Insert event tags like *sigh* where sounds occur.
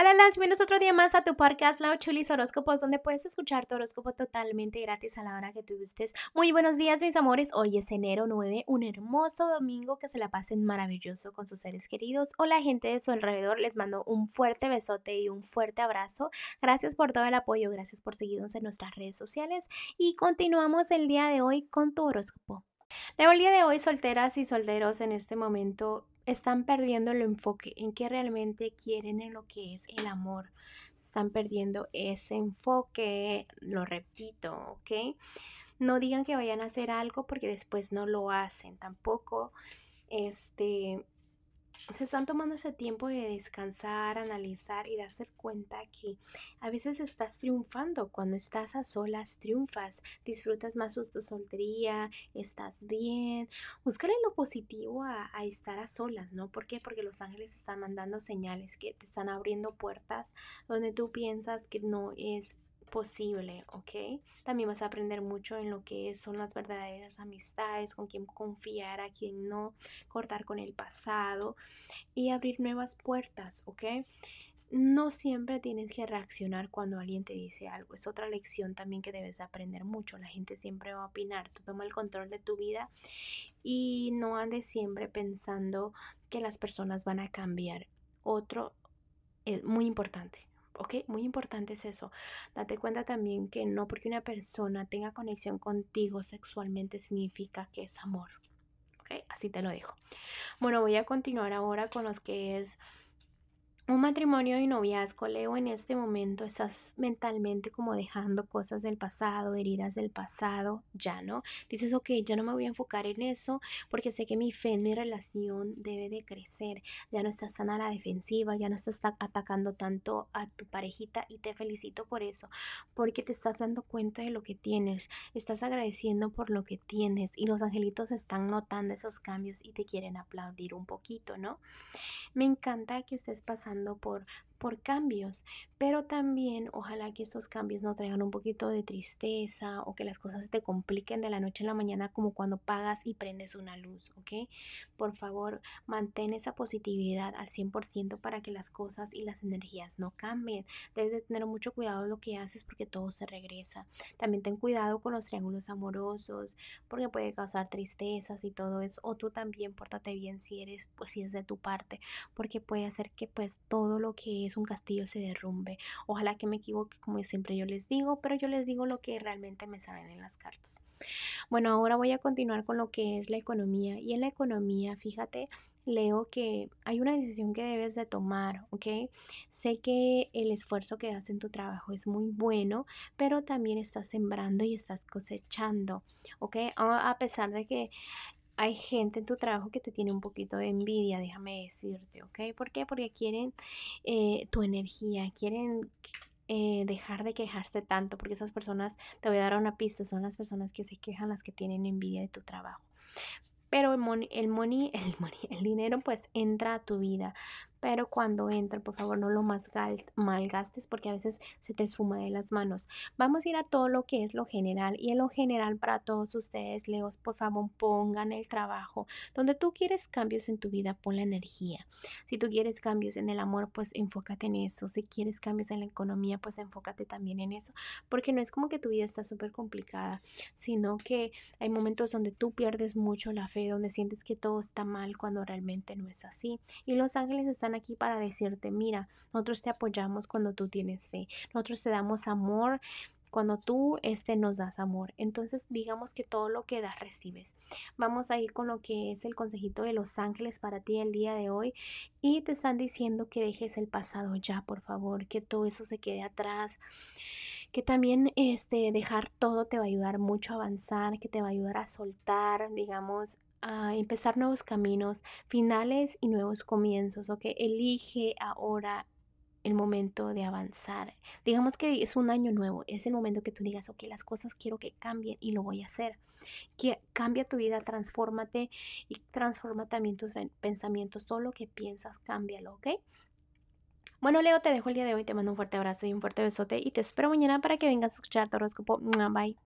Hola, las bienvenidos otro día más a tu podcast Lao Chulis Horóscopos, donde puedes escuchar tu horóscopo totalmente gratis a la hora que tú gustes. Muy buenos días, mis amores. Hoy es enero 9, un hermoso domingo que se la pasen maravilloso con sus seres queridos o la gente de su alrededor. Les mando un fuerte besote y un fuerte abrazo. Gracias por todo el apoyo, gracias por seguirnos en nuestras redes sociales y continuamos el día de hoy con tu horóscopo. el día de hoy, solteras y solteros en este momento están perdiendo el enfoque en qué realmente quieren en lo que es el amor. Están perdiendo ese enfoque, lo repito, ¿ok? No digan que vayan a hacer algo porque después no lo hacen. Tampoco, este, se están tomando ese tiempo de descansar, analizar y darse cuenta que a veces estás triunfando. Cuando estás a solas, triunfas, disfrutas más tu soltería, estás bien. Búscale lo positivo a, a, estar a solas, ¿no? ¿Por qué? Porque los ángeles están mandando señales que te están abriendo puertas donde tú piensas que no es posible, ¿ok? También vas a aprender mucho en lo que son las verdaderas amistades, con quién confiar, a quién no, cortar con el pasado y abrir nuevas puertas, ¿ok? No siempre tienes que reaccionar cuando alguien te dice algo. Es otra lección también que debes aprender mucho. La gente siempre va a opinar. Tú toma el control de tu vida y no andes siempre pensando que las personas van a cambiar. Otro es muy importante ¿ok? Muy importante es eso. Date cuenta también que no porque una persona tenga conexión contigo sexualmente significa que es amor, ¿ok? Así te lo dejo. Bueno, voy a continuar ahora con los que es un matrimonio y noviazgo, Leo, en este momento estás mentalmente como dejando cosas del pasado, heridas del pasado, ya, ¿no? Dices, ok, ya no me voy a enfocar en eso porque sé que mi fe en mi relación debe de crecer. Ya no estás tan a la defensiva, ya no estás atacando tanto a tu parejita y te felicito por eso, porque te estás dando cuenta de lo que tienes, estás agradeciendo por lo que tienes y los angelitos están notando esos cambios y te quieren aplaudir un poquito, ¿no? Me encanta que estés pasando por, por cambios, pero también ojalá que estos cambios no traigan un poquito de tristeza o que las cosas se te compliquen de la noche a la mañana como cuando pagas y prendes una luz, ¿ok? Por favor, mantén esa positividad al 100% para que las cosas y las energías no cambien. Debes de tener mucho cuidado en lo que haces porque todo se regresa. También ten cuidado con los triángulos amorosos porque puede causar tristezas y todo eso. O tú también pórtate bien si eres, pues si es de tu parte, porque puede hacer que pues todo lo que es un castillo se derrumbe. Ojalá que me equivoque como siempre yo les digo, pero yo les digo lo que realmente me salen en las cartas. Bueno, ahora voy a continuar con lo que es la economía. Y en la economía, fíjate, leo que hay una decisión que debes de tomar, ¿ok? Sé que el esfuerzo que das en tu trabajo es muy bueno, pero también estás sembrando y estás cosechando, ¿ok? A pesar de que hay gente en tu trabajo que te tiene un poquito de envidia, déjame decirte, ¿ok? ¿Por qué? Porque quieren eh, tu energía, quieren eh, dejar de quejarse tanto, porque esas personas, te voy a dar una pista, son las personas que se quejan, las que tienen envidia de tu trabajo. Pero el money, el money, el *laughs* money, el dinero pues entra a tu vida pero cuando entra, por favor, no lo malgastes porque a veces se te esfuma de las manos. Vamos a ir a todo lo que es lo general y en lo general para todos ustedes, Leos, por favor, pongan el trabajo. Donde tú quieres cambios en tu vida, pon la energía. Si tú quieres cambios en el amor, pues enfócate en eso. Si quieres cambios en la economía, pues enfócate también en eso, porque no es como que tu vida está súper complicada, sino que hay momentos donde tú pierdes mucho la fe, donde sientes que todo está mal cuando realmente no es así. Y los ángeles aquí para decirte, mira, nosotros te apoyamos cuando tú tienes fe, nosotros te damos amor cuando tú este nos das amor. Entonces, digamos que todo lo que das recibes. Vamos a ir con lo que es el consejito de los ángeles para ti el día de hoy y te están diciendo que dejes el pasado ya, por favor, que todo eso se quede atrás. Que también este dejar todo te va a ayudar mucho a avanzar, que te va a ayudar a soltar, digamos, a empezar nuevos caminos, finales y nuevos comienzos, ¿ok? Elige ahora el momento de avanzar. Digamos que es un año nuevo, es el momento que tú digas, ok, las cosas quiero que cambien y lo voy a hacer. Que cambia tu vida, transfórmate y transforma también tus pensamientos, todo lo que piensas, cámbialo, ¿ok? Bueno, Leo, te dejo el día de hoy, te mando un fuerte abrazo y un fuerte besote y te espero mañana para que vengas a escuchar tu horóscopo. Bye.